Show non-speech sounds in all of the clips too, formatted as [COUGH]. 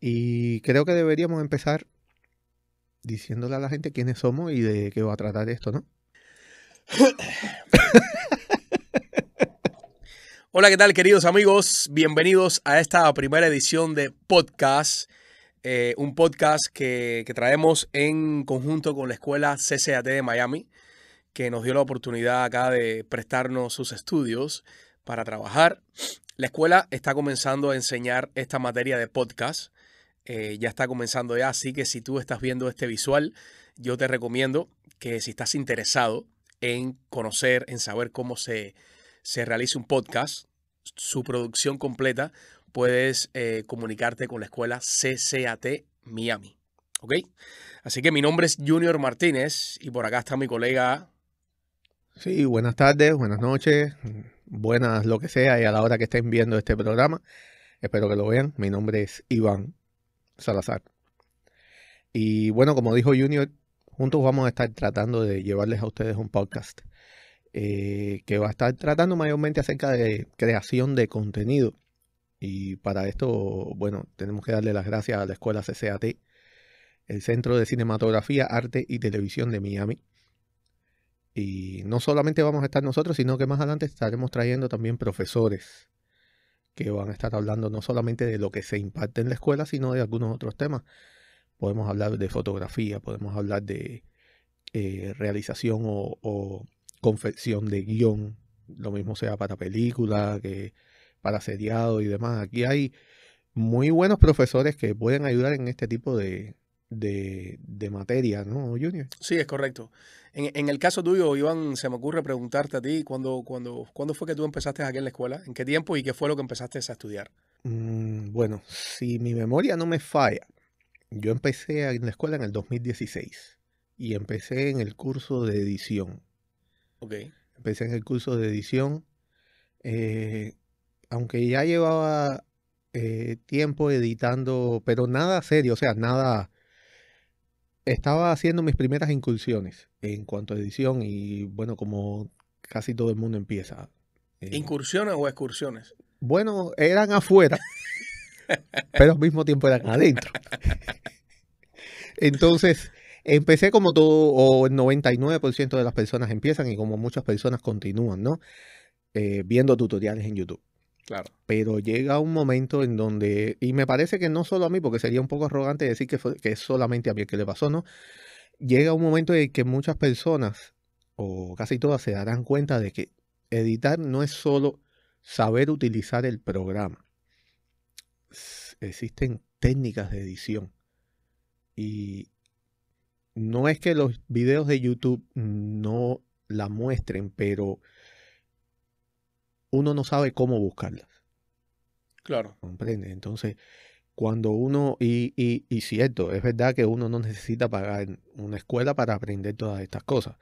Y creo que deberíamos empezar diciéndole a la gente quiénes somos y de qué va a tratar esto, ¿no? [COUGHS] Hola, ¿qué tal queridos amigos? Bienvenidos a esta primera edición de podcast, eh, un podcast que, que traemos en conjunto con la escuela CCAT de Miami, que nos dio la oportunidad acá de prestarnos sus estudios para trabajar. La escuela está comenzando a enseñar esta materia de podcast. Eh, ya está comenzando ya, así que si tú estás viendo este visual, yo te recomiendo que si estás interesado en conocer, en saber cómo se, se realiza un podcast, su producción completa, puedes eh, comunicarte con la escuela CCAT Miami. ¿Ok? Así que mi nombre es Junior Martínez y por acá está mi colega. Sí, buenas tardes, buenas noches, buenas lo que sea y a la hora que estén viendo este programa. Espero que lo vean. Mi nombre es Iván Salazar. Y bueno, como dijo Junior, juntos vamos a estar tratando de llevarles a ustedes un podcast eh, que va a estar tratando mayormente acerca de creación de contenido. Y para esto, bueno, tenemos que darle las gracias a la escuela CCAT, el Centro de Cinematografía, Arte y Televisión de Miami. Y no solamente vamos a estar nosotros, sino que más adelante estaremos trayendo también profesores que van a estar hablando no solamente de lo que se imparte en la escuela, sino de algunos otros temas. Podemos hablar de fotografía, podemos hablar de eh, realización o, confección de guion, lo mismo sea para película, que para seriado y demás. Aquí hay muy buenos profesores que pueden ayudar en este tipo de, de, de materia, ¿no, Junior? Sí, es correcto. En, en, el caso tuyo, Iván, se me ocurre preguntarte a ti, ¿cuándo, cuándo, ¿cuándo fue que tú empezaste aquí en la escuela? ¿En qué tiempo y qué fue lo que empezaste a estudiar? Mm, bueno, si mi memoria no me falla, yo empecé en la escuela en el 2016 y empecé en el curso de edición. Ok. Empecé en el curso de edición, eh, aunque ya llevaba eh, tiempo editando, pero nada serio, o sea, nada estaba haciendo mis primeras incursiones en cuanto a edición y bueno, como casi todo el mundo empieza. Eh, ¿Incursiones o excursiones? Bueno, eran afuera, [LAUGHS] pero al mismo tiempo eran adentro. [LAUGHS] Entonces, empecé como todo, o el 99% de las personas empiezan y como muchas personas continúan, ¿no? Eh, viendo tutoriales en YouTube. Claro. Pero llega un momento en donde, y me parece que no solo a mí, porque sería un poco arrogante decir que, que es solamente a mí el que le pasó, ¿no? Llega un momento en que muchas personas, o casi todas, se darán cuenta de que editar no es solo saber utilizar el programa. Existen técnicas de edición. Y no es que los videos de YouTube no la muestren, pero uno no sabe cómo buscarlas. Claro. ¿Comprende? Entonces, cuando uno, y, y, y cierto, es verdad que uno no necesita pagar una escuela para aprender todas estas cosas.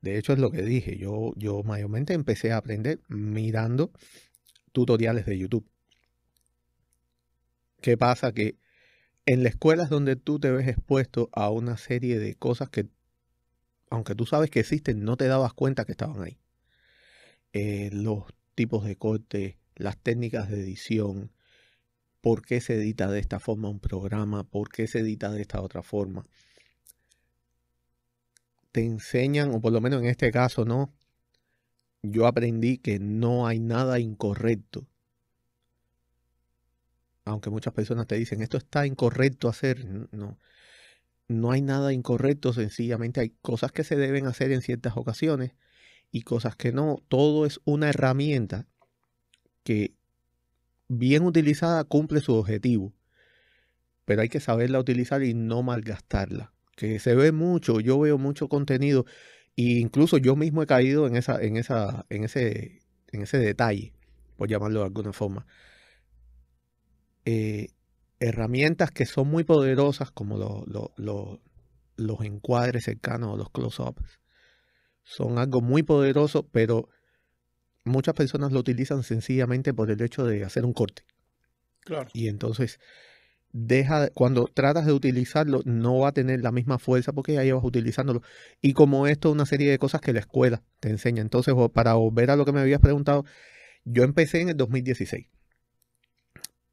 De hecho, es lo que dije. Yo, yo mayormente empecé a aprender mirando tutoriales de YouTube. ¿Qué pasa? Que en la escuela es donde tú te ves expuesto a una serie de cosas que, aunque tú sabes que existen, no te dabas cuenta que estaban ahí. Eh, los tipos de corte, las técnicas de edición, por qué se edita de esta forma un programa, por qué se edita de esta otra forma. Te enseñan, o por lo menos en este caso, ¿no? Yo aprendí que no hay nada incorrecto. Aunque muchas personas te dicen, esto está incorrecto hacer. No, no hay nada incorrecto, sencillamente hay cosas que se deben hacer en ciertas ocasiones y cosas que no. Todo es una herramienta que bien utilizada cumple su objetivo, pero hay que saberla utilizar y no malgastarla. Que se ve mucho, yo veo mucho contenido e incluso yo mismo he caído en esa, en esa, en ese, en ese detalle, por llamarlo de alguna forma. Eh, herramientas que son muy poderosas, como los encuadres cercanos o los close-ups, son algo muy poderoso, pero muchas personas lo utilizan sencillamente por el hecho de hacer un corte. Claro. Y entonces deja cuando tratas de utilizarlo no va a tener la misma fuerza porque ya llevas utilizándolo y como esto una serie de cosas que la escuela te enseña entonces para volver a lo que me habías preguntado yo empecé en el 2016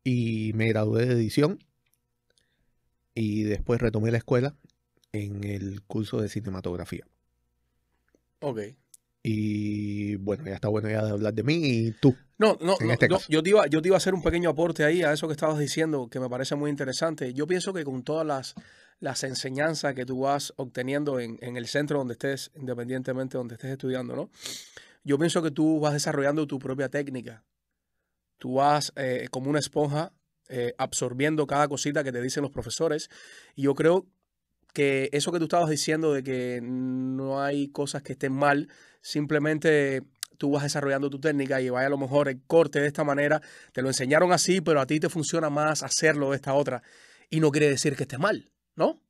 y me gradué de edición y después retomé la escuela en el curso de cinematografía. Ok. Y bueno, ya está bueno ya de hablar de mí y tú. No, no, En no, este yo te iba, yo te iba a hacer un pequeño aporte ahí a eso que estabas diciendo, que me parece muy interesante. Yo pienso que con todas las, las enseñanzas que tú vas obteniendo en, en el centro donde estés, independientemente de donde estés estudiando, ¿no? Yo pienso que tú vas desarrollando tu propia técnica. Tú vas eh, como una esponja eh, absorbiendo cada cosita que te dicen los profesores. Y yo creo que eso que tú estabas diciendo de que no hay cosas que estén mal, simplemente tú vas desarrollando tu técnica y vaya a lo mejor el corte de esta manera, te lo enseñaron así, pero a ti te funciona más hacerlo de esta otra. Y no quiere decir que esté mal, ¿no?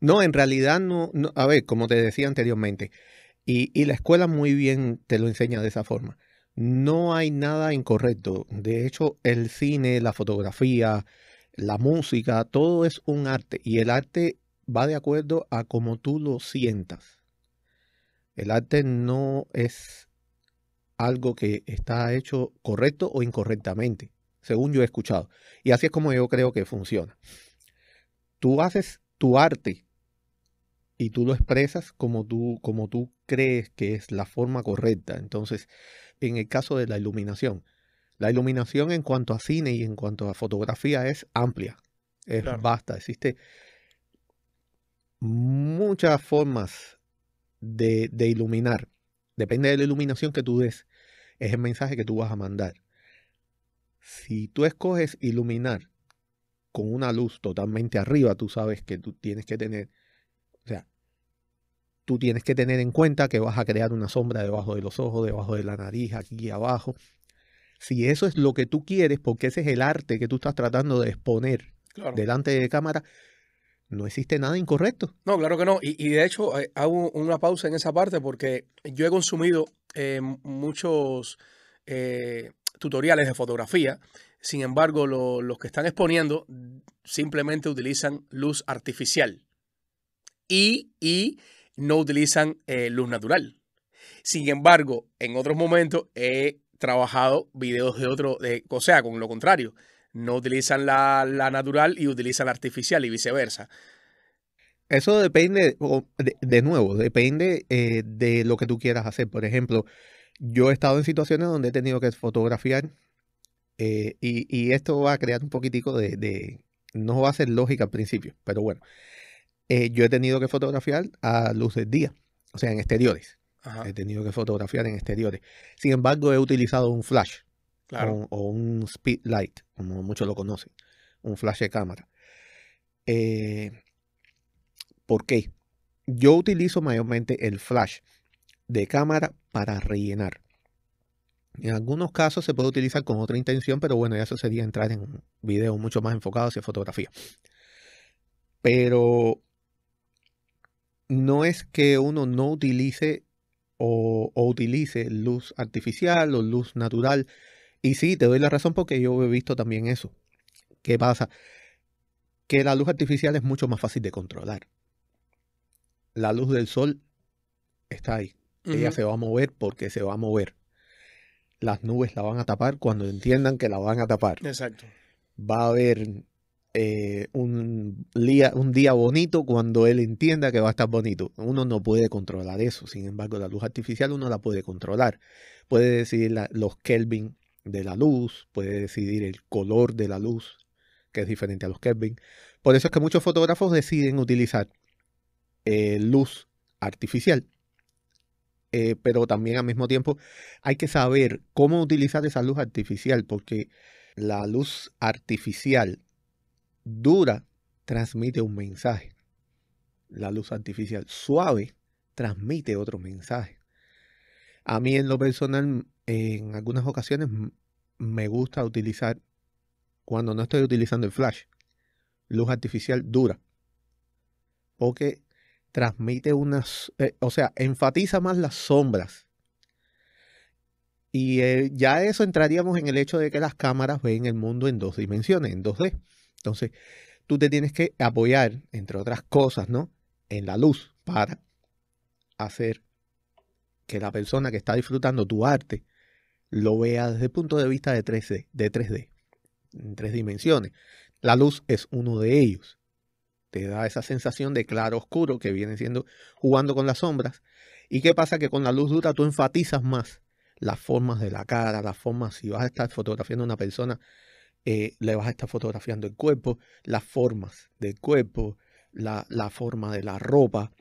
No, en realidad no, no- a ver, como te decía anteriormente, y, y la escuela muy bien te lo enseña de esa forma. No hay nada incorrecto. De hecho, el cine, la fotografía, la música, todo es un arte y el arte va de acuerdo a cómo tú lo sientas. El arte no es algo que está hecho correcto o incorrectamente, según yo he escuchado. Y así es como yo creo que funciona. Tú haces tu arte y tú lo expresas como tú, como tú crees que es la forma correcta. Entonces, en el caso de la iluminación, la iluminación en cuanto a cine y en cuanto a fotografía es amplia, es Claro. vasta. Existe muchas formas de, de iluminar. Depende de la iluminación que tú des, es el mensaje que tú vas a mandar. Si tú escoges iluminar con una luz totalmente arriba, tú sabes que tú tienes que tener, o sea, tú tienes que tener en cuenta que vas a crear una sombra debajo de los ojos, debajo de la nariz, aquí abajo. Si eso es lo que tú quieres, porque ese es el arte que tú estás tratando de exponer Claro. delante de cámara, no existe nada incorrecto. No, claro que no. Y, de hecho, eh, hago una pausa en esa parte porque yo he consumido eh, muchos eh, tutoriales de fotografía. Sin embargo, lo- los que están exponiendo simplemente utilizan luz artificial y, y no utilizan eh, luz natural. Sin embargo, en otros momentos he trabajado videos de otro, de, o sea, con lo contrario. No utilizan la, la natural y utilizan la artificial y viceversa. Eso depende, de, de nuevo, depende eh, de lo que tú quieras hacer. Por ejemplo, yo he estado en situaciones donde he tenido que fotografiar eh, y, y esto va a crear un poquitico de, de- no va a ser lógica al principio, pero bueno, eh, yo he tenido que fotografiar a luz del día, o sea, en exteriores. Ajá, He tenido que fotografiar en exteriores. Sin embargo, he utilizado un flash o, un speed light, como muchos lo conocen, un flash de cámara. Eh, ¿por qué? Yo utilizo mayormente el flash de cámara para rellenar. En algunos casos se puede utilizar con otra intención, pero bueno, ya eso sería entrar en un video mucho más enfocado hacia fotografía. Pero no es que uno no utilice o utilice luz artificial o luz natural. Y sí, te doy la razón porque yo he visto también eso. ¿Qué pasa? Que la luz artificial es mucho más fácil de controlar. La luz del sol está ahí. Ella se va a mover porque se va a mover. Las nubes la van a tapar cuando entiendan que la van a tapar. Exacto. Va a haber eh, un, día, un día bonito cuando él entienda que va a estar bonito. Uno no puede controlar eso. Sin embargo, la luz artificial uno la puede controlar. Puede decidir la- los Kelvin de la luz, puede decidir el color de la luz, que es diferente a los Kelvin. Por eso es que muchos fotógrafos deciden utilizar eh, luz artificial. Eh, pero también al mismo tiempo hay que saber cómo utilizar esa luz artificial, porque la luz artificial dura transmite un mensaje. La luz artificial suave transmite otro mensaje. A mí en lo personal, en algunas ocasiones me gusta utilizar, cuando no estoy utilizando el flash, luz artificial dura. Porque transmite unas, eh, o sea, enfatiza más las sombras. Y eh, ya eso entraríamos en el hecho de que las cámaras ven el mundo en dos dimensiones, en 2D. Entonces, tú te tienes que apoyar, entre otras cosas, ¿no? En la luz para hacer que la persona que está disfrutando tu arte lo vea desde el punto de vista de 3D, de 3D, en tres dimensiones. La luz es uno de ellos. te da esa sensación de claro oscuro que viene siendo jugando con las sombras. ¿Y qué pasa? Que con la luz dura tú enfatizas más las formas de la cara, las formas, si vas a estar fotografiando a una persona, eh, le vas a estar fotografiando el cuerpo, las formas del cuerpo, la, forma de la ropa,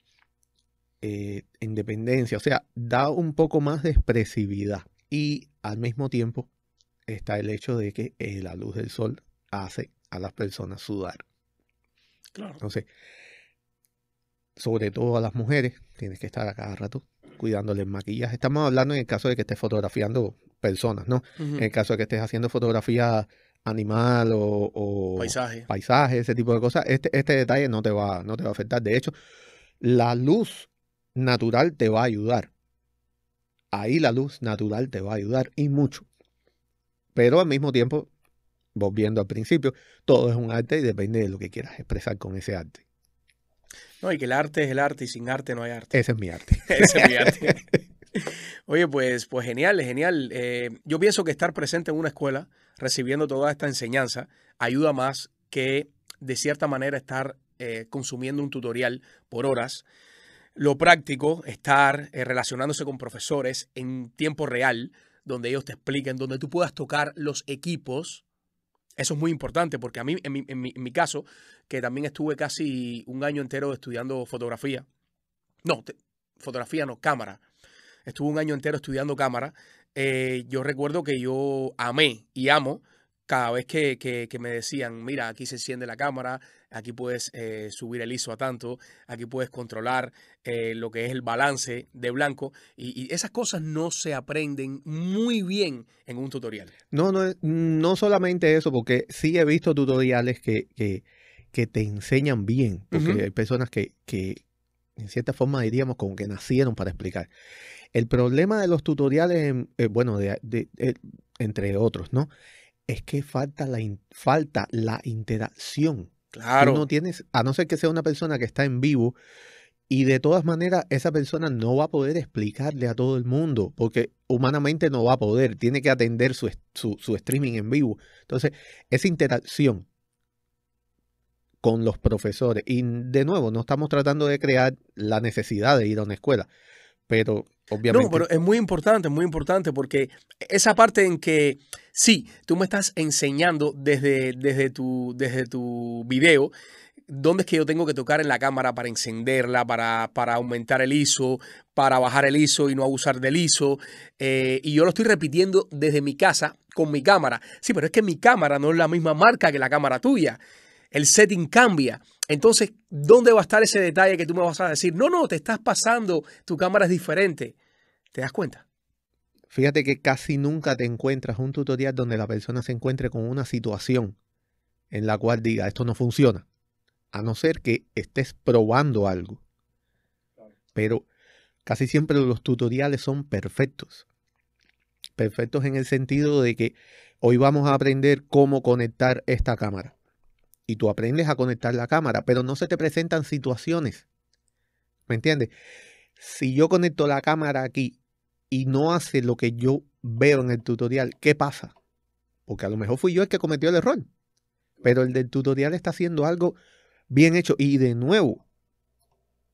eh, independencia, o sea, da un poco más de expresividad. Y al mismo tiempo está el hecho de que eh, la luz del sol hace a las personas sudar. Claro. Entonces, sobre todo a las mujeres, tienes que estar a cada rato cuidándoles maquillaje. Estamos hablando en el caso de que estés fotografiando personas, ¿no? En el caso de que estés haciendo fotografía animal o, paisaje. paisaje, ese tipo de cosas, este, este detalle no te, va, no te va a afectar. De hecho, la luz natural te va a ayudar. Ahí la luz natural te va a ayudar y mucho. Pero al mismo tiempo, volviendo al principio, todo es un arte y depende de lo que quieras expresar con ese arte. No, y que el arte es el arte y sin arte no hay arte. Ese es mi arte. [LAUGHS] Ese es mi arte. [LAUGHS] Oye, pues, pues genial, genial. Eh, yo pienso que estar presente en una escuela, recibiendo toda esta enseñanza, ayuda más que de cierta manera estar eh, consumiendo un tutorial por horas. Lo práctico, estar eh, relacionándose con profesores en tiempo real, donde ellos te expliquen, donde tú puedas tocar los equipos. Eso es muy importante porque a mí, en mi, caso, que también estuve casi un año entero estudiando fotografía. No, fotografía no, cámara. Estuve un año entero estudiando cámara. Eh, yo recuerdo que yo amé y amo cada vez que, me decían, mira, aquí se enciende la cámara, aquí puedes eh, subir el ISO a tanto, aquí puedes controlar eh, lo que es el balance de blanco. Y, esas cosas no se aprenden muy bien en un tutorial. No, no, no solamente eso, porque sí he visto tutoriales que, que, te enseñan bien, porque hay personas que, que, en cierta forma diríamos como que nacieron para explicar. El problema de los tutoriales, eh, bueno, de, entre otros, ¿no? Es que falta la, falta la interacción. Claro. no tienes, a no ser que sea una persona que está en vivo, y de todas maneras esa persona no va a poder explicarle a todo el mundo, porque humanamente no va a poder, tiene que atender su, su streaming en vivo. Entonces, esa interacción con los profesores, y de nuevo, no estamos tratando de crear la necesidad de ir a una escuela, pero obviamente... No, pero es muy importante, muy importante, porque esa parte en que, sí, tú me estás enseñando desde, desde, tu, desde tu video, dónde es que yo tengo que tocar en la cámara para encenderla, para, para aumentar el ISO, para bajar el ISO y no abusar del ISO. Eh, y yo lo estoy repitiendo desde mi casa con mi cámara. Sí, pero es que mi cámara no es la misma marca que la cámara tuya el setting cambia. Entonces, ¿dónde va a estar ese detalle que tú me vas a decir? No, no, te estás pasando, tu cámara es diferente. ¿Te das cuenta? Fíjate que casi nunca te encuentras un tutorial donde la persona se encuentre con una situación en la cual diga, esto no funciona, a no ser que estés probando algo. Pero casi siempre los tutoriales son perfectos. Perfectos en el sentido de que hoy vamos a aprender cómo conectar esta cámara y tú aprendes a conectar la cámara, pero no se te presentan situaciones. ¿Me entiendes? Si yo conecto la cámara aquí y no hace lo que yo veo en el tutorial, ¿qué pasa? Porque a lo mejor fui yo el que cometió el error. Pero el del tutorial está haciendo algo bien hecho. Y de nuevo,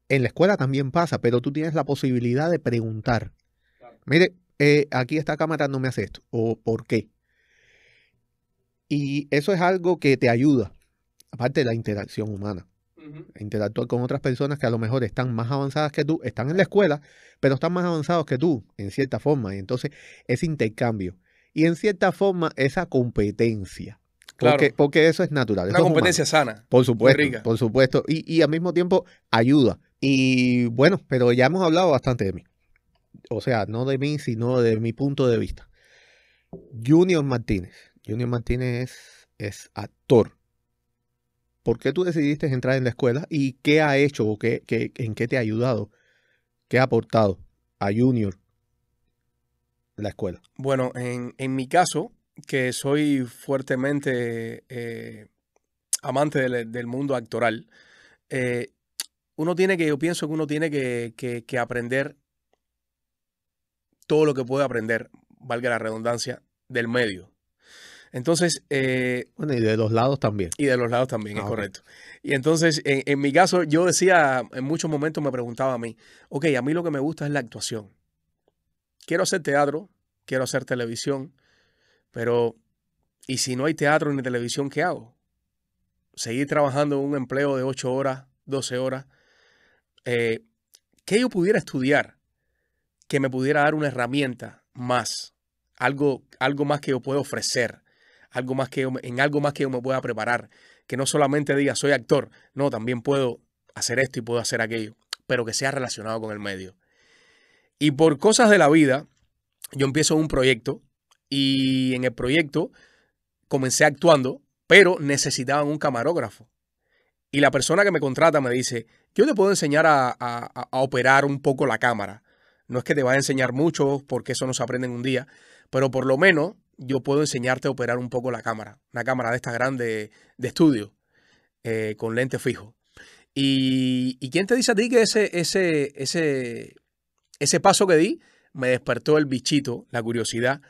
en la escuela también pasa, pero tú tienes la posibilidad de preguntar. Mire, eh, aquí esta cámara no me hace esto. ¿O por qué? Y eso es algo que te ayuda aparte de la interacción humana. Interactuar con otras personas que a lo mejor están más avanzadas que tú, están en la escuela, pero están más avanzados que tú, en cierta forma. Y entonces, ese intercambio. Y en cierta forma, esa competencia. Porque, porque eso es natural. Una competencia sana. Por supuesto. Por supuesto. Y, y al mismo tiempo ayuda. Y bueno, pero ya hemos hablado bastante de mí. O sea, no de mí, sino de mi punto de vista. Junior Martínez. Junior Martínez es actor ¿Por qué tú decidiste entrar en la escuela y qué ha hecho o qué, en qué te ha ayudado? ¿Qué ha aportado a Junior la escuela? Bueno, en, mi caso, que soy fuertemente eh, amante del, mundo actoral, eh, uno tiene que, yo pienso que uno tiene que, que aprender todo lo que puede aprender, valga la redundancia, del medio. Entonces, eh, Bueno, y de los lados también. y de los lados también, Ah, es ok. correcto. Y entonces, en, en mi caso, yo decía, en muchos momentos me preguntaba a mí, ok, a mí lo que me gusta es la actuación. Quiero hacer teatro, quiero hacer televisión, pero ¿y si no hay teatro ni televisión, qué hago? Seguir trabajando en un empleo de 8 horas, 12 horas. Eh, ¿Qué yo pudiera estudiar que me pudiera dar una herramienta más? Algo, algo más que yo pueda ofrecer, algo más que en algo más que yo me pueda preparar que no solamente diga soy actor, no, también puedo hacer esto y puedo hacer aquello, pero que sea relacionado con el medio. Y por cosas de la vida, yo empiezo un proyecto y en el proyecto comencé actuando, pero necesitaban un camarógrafo. Y la persona que me contrata me dice, yo te puedo enseñar a- a- a operar un poco la cámara. No es que te vaya a enseñar mucho, porque eso no se aprende en un día, pero por lo menos yo puedo enseñarte a operar un poco la cámara. Una cámara de esta grande de estudio, eh, con lente fijo. Y, ¿y quién te dice a ti que ese, ese, ese, ese paso que di me despertó el bichito, la curiosidad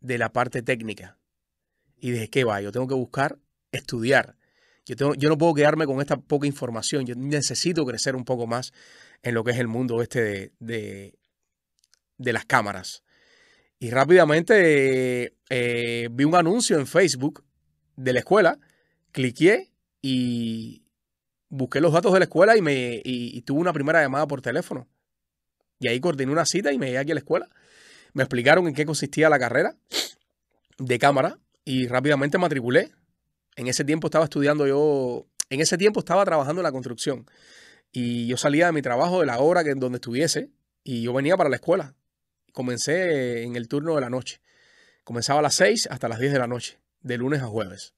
de la parte técnica? Y dije, ¿qué va? Yo tengo que buscar estudiar. Yo, tengo, yo no puedo quedarme con esta poca información. Yo necesito crecer un poco más en lo que es el mundo este de, de, de las cámaras. Y rápidamente eh, vi un anuncio en Facebook de la escuela, cliqué y busqué los datos de la escuela y, me, y, y tuve una primera llamada por teléfono. Y ahí coordiné una cita y me llegué aquí a la escuela. Me explicaron en qué consistía la carrera de cámara y rápidamente matriculé. En ese tiempo estaba estudiando yo, en ese tiempo estaba trabajando en la construcción. Y yo salía de mi trabajo, de la hora que, donde estuviese, y yo venía para la escuela. Comencé en el turno de la noche. Comenzaba a las 6 hasta las 10 de la noche, de lunes a jueves.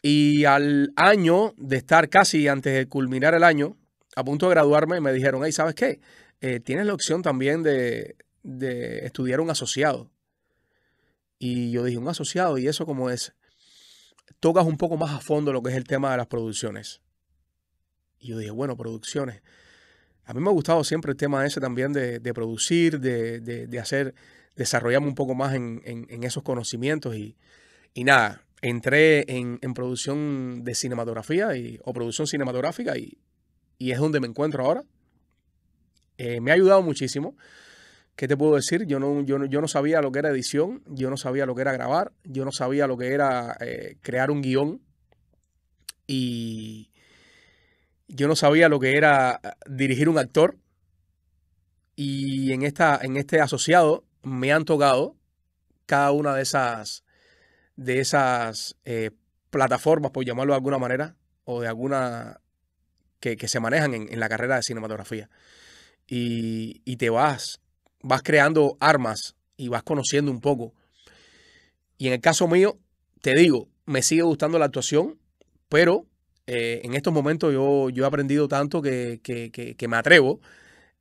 Y al año de estar casi antes de culminar el año, a punto de graduarme, me dijeron, hey, ¿sabes qué? Eh, tienes la opción también de, de estudiar un asociado. Y yo dije, un asociado, ¿y eso cómo es? Tocas un poco más a fondo lo que es el tema de las producciones. Y yo dije, bueno, producciones. A mí me ha gustado siempre el tema ese también de, de producir, de, de, hacer, desarrollarme un poco más en, en, esos conocimientos. Y, y nada, entré en, en, producción de cinematografía o producción cinematográfica y, y es donde me encuentro ahora. Eh, me ha ayudado muchísimo. ¿Qué te puedo decir? Yo no, yo, no, yo no sabía lo que era edición, yo no sabía lo que era grabar, yo no sabía lo que era eh, crear un guion y yo no sabía lo que era dirigir un actor. Y en, esta, en este asociado me han tocado cada una de esas, de esas eh, plataformas, por llamarlo de alguna manera, o de alguna que, que se manejan en, en, la carrera de cinematografía. Y, y te vas vas creando armas y vas conociendo un poco. Y en el caso mío, te digo, me sigue gustando la actuación, pero eh, en estos momentos yo, yo he aprendido tanto que, que, que, que me atrevo.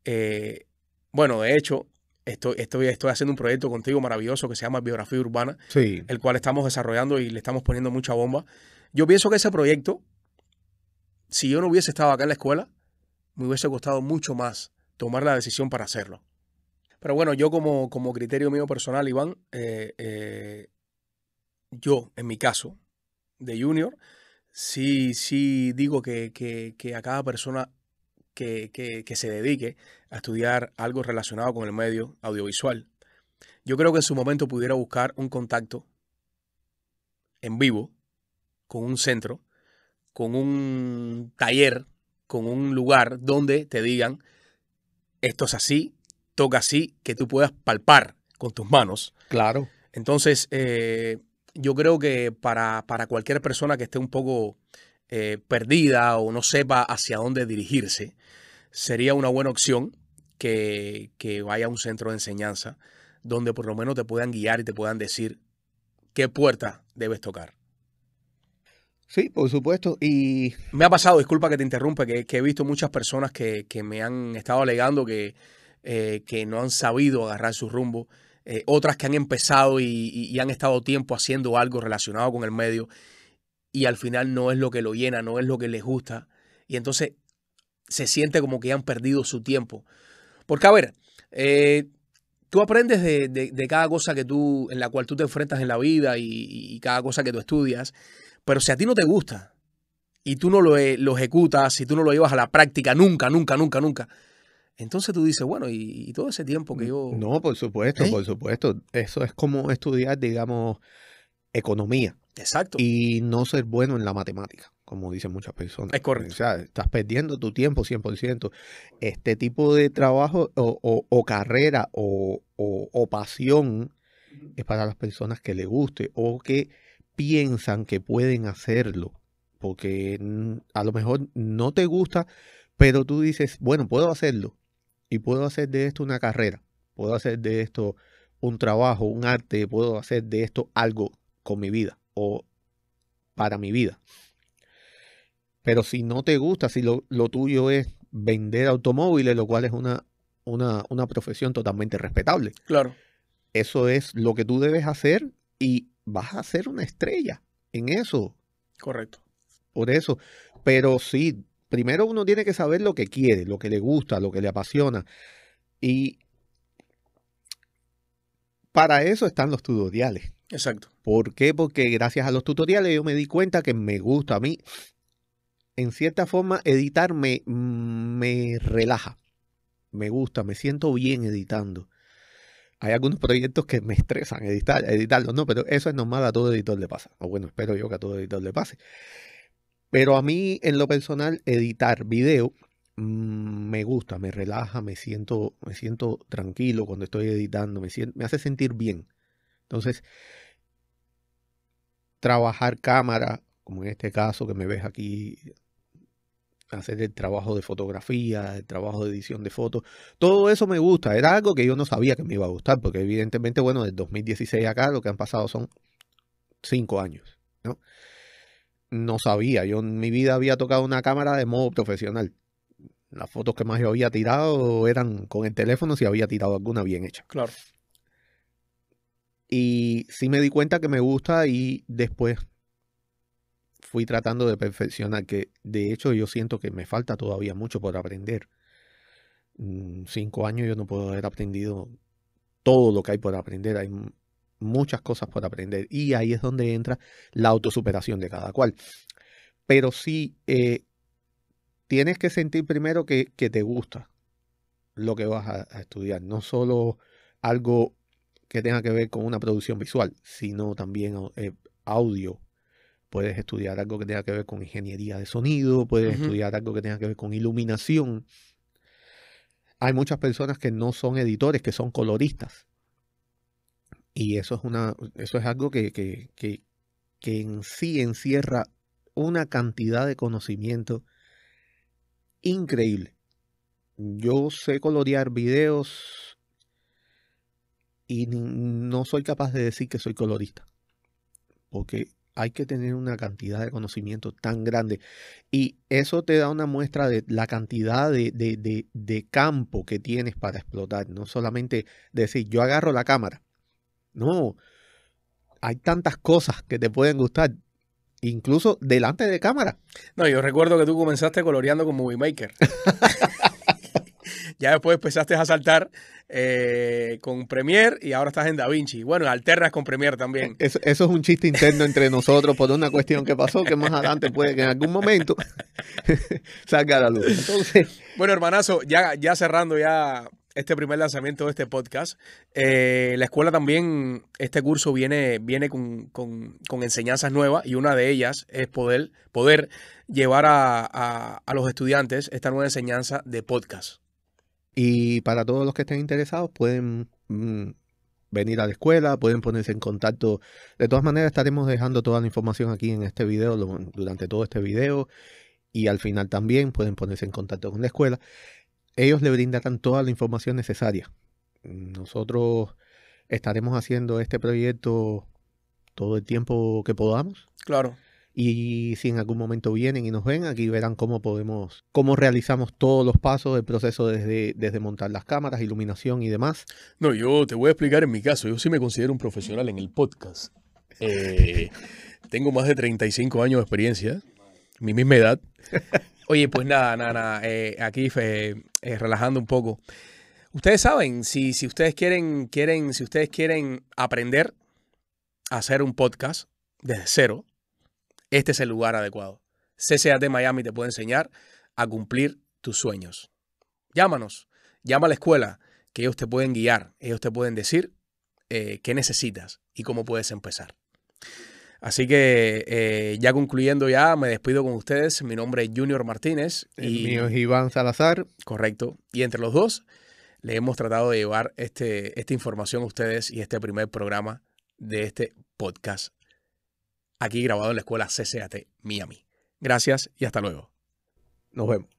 Eh, bueno, de hecho, estoy, estoy, estoy haciendo un proyecto contigo maravilloso que se llama Biografía Urbana, sí. el cual estamos desarrollando y le estamos poniendo mucha bomba. Yo pienso que ese proyecto, si yo no hubiese estado acá en la escuela, me hubiese costado mucho más tomar la decisión para hacerlo. Pero bueno, yo como, como criterio mío personal, Iván, eh, eh, yo, en mi caso, de junior, sí, sí digo que, que, que a cada persona que, que, que, se dedique a estudiar algo relacionado con el medio audiovisual, yo creo que en su momento pudiera buscar un contacto en vivo con un centro, con un taller, con un lugar donde te digan, esto es así, toca así, que tú puedas palpar con tus manos. Claro. Entonces, eh, yo creo que para, para, cualquier persona que esté un poco eh, perdida o no sepa hacia dónde dirigirse, sería una buena opción que, que, vaya a un centro de enseñanza donde por lo menos te puedan guiar y te puedan decir qué puerta debes tocar. Sí, por supuesto. Y me ha pasado, disculpa que te interrumpa, que, que he visto muchas personas que, que, me han estado alegando que, eh, que no han sabido agarrar su rumbo, eh, otras que han empezado y, han estado tiempo haciendo algo relacionado con el medio y al final no es lo que lo llena, no es lo que les gusta. Y entonces se siente como que han perdido su tiempo. Porque, a ver, eh, tú aprendes de, de- cada cosa que tú, en la cual tú te enfrentas en la vida y, y cada cosa que tú estudias. Pero si a ti no te gusta y tú no lo, e- lo ejecutas, si tú no lo llevas a la práctica nunca, nunca, nunca, nunca, entonces tú dices, bueno, y, y todo ese tiempo que yo... No, por supuesto, ¿Eh? por supuesto. Eso es como estudiar, digamos, economía Exacto. y no ser bueno en la matemática, como dicen muchas personas. Es correcto. O sea, estás perdiendo tu tiempo 100%. Este tipo de trabajo o, o- o carrera o, o- pasión es para las personas que les guste o que piensan que pueden hacerlo. Porque a lo mejor no te gusta, pero tú dices, bueno, puedo hacerlo y puedo hacer de esto una carrera, puedo hacer de esto un trabajo, un arte, puedo hacer de esto algo con mi vida o para mi vida. Pero si no te gusta, si lo, lo tuyo es vender automóviles, lo cual es una, una, una profesión totalmente respetable, Claro. eso es lo que tú debes hacer y vas a ser una estrella en eso, Correcto. por eso. Pero sí, primero uno tiene que saber lo que quiere, lo que le gusta, lo que le apasiona. Y para eso están los tutoriales. Exacto. ¿Por qué? Porque gracias a los tutoriales yo me di cuenta que me gusta a mí. En cierta forma, editar me, me relaja. Me gusta, me siento bien editando. Hay algunos proyectos que me estresan editar, editarlos, no, pero eso es normal, a todo editor le pasa. O bueno, espero yo que a todo editor le pase. Pero a mí, en lo personal, editar video mm, me gusta, me relaja, me siento, me siento tranquilo cuando estoy editando, me, me hace sentir bien. Entonces, trabajar cámara, como en este caso que me ves aquí, hacer el trabajo de fotografía, el trabajo de edición de fotos, todo eso me gusta. Era algo que yo no sabía que me iba a gustar, porque evidentemente, bueno, del 2016 acá lo que han pasado son cinco años, ¿no? No sabía, yo en mi vida había tocado una cámara de modo profesional. Las fotos que más yo había tirado eran con el teléfono si había tirado alguna bien hecha. Claro. Y sí me di cuenta que me gusta y después fui tratando de perfeccionar, que de hecho yo siento que me falta todavía mucho por aprender. Mm, Cinco años yo no puedo haber aprendido todo lo que hay por aprender, hay muchas cosas por aprender y ahí es donde entra la autosuperación de cada cual. Pero sí, eh, tienes que sentir primero que, que te gusta lo que vas a, a estudiar, no solo algo que tenga que ver con una producción visual, sino también eh, audio. Puedes estudiar algo que tenga que ver con ingeniería de sonido, puedes estudiar algo que tenga que ver con iluminación. Hay muchas personas que no son editores, que son coloristas. Y eso es una, eso es algo que, que, que, que en sí encierra una cantidad de conocimiento increíble. Yo sé colorear videos y no soy capaz de decir que soy colorista, porque hay que tener una cantidad de conocimiento tan grande y eso te da una muestra de la cantidad de, de- de- de campo que tienes para explotar, no solamente decir yo agarro la cámara, no, hay tantas cosas que te pueden gustar, incluso delante de cámara. No, yo recuerdo que tú comenzaste coloreando con Movie Maker. [LAUGHS] ya después empezaste a saltar eh, con Premiere y ahora estás en DaVinci. Bueno, alternas con Premiere también. Eso, eso es un chiste interno entre nosotros por una cuestión que pasó que más adelante puede que en algún momento [LAUGHS] salga a la luz. Entonces, Bueno, hermanazo, ya, ya cerrando ya este primer lanzamiento de este podcast, eh, la escuela también, este curso viene, viene con, con- enseñanzas nuevas y una de ellas es poder, poder llevar a, a- los estudiantes esta nueva enseñanza de podcast. y para todos los que estén interesados, pueden mm, venir a la escuela, pueden ponerse en contacto. De todas maneras, estaremos dejando toda la información aquí en este video, durante todo este video. Y al final también pueden ponerse en contacto con la escuela. Ellos le brindarán toda la información necesaria. Nosotros estaremos haciendo este proyecto todo el tiempo que podamos. Claro. Y si en algún momento vienen y nos ven, aquí verán cómo podemos, cómo realizamos todos los pasos del proceso desde, desde montar las cámaras, iluminación y demás. No, yo te voy a explicar en mi caso. Yo sí me considero un profesional en el podcast. Eh, [LAUGHS] tengo más de 35 años de experiencia, mi misma edad. [LAUGHS] Oye, pues nada, nada, nada. eh, aquí eh, eh, relajando un poco. Ustedes saben, si, si ustedes quieren, quieren, si ustedes quieren aprender a hacer un podcast desde cero, este es el lugar adecuado. CCAT Miami te puede enseñar a cumplir tus sueños. Llámanos, llama a la escuela, que ellos te pueden guiar, ellos te pueden decir eh, qué necesitas y cómo puedes empezar. Así que eh, ya concluyendo ya, me despido con ustedes. Mi nombre es Junior Martínez. El mío es Iván Salazar. Correcto. Y entre los dos le hemos tratado de llevar este, esta información a ustedes y este primer programa de este podcast aquí grabado en la escuela CCAT Miami. Gracias y hasta luego. Nos vemos.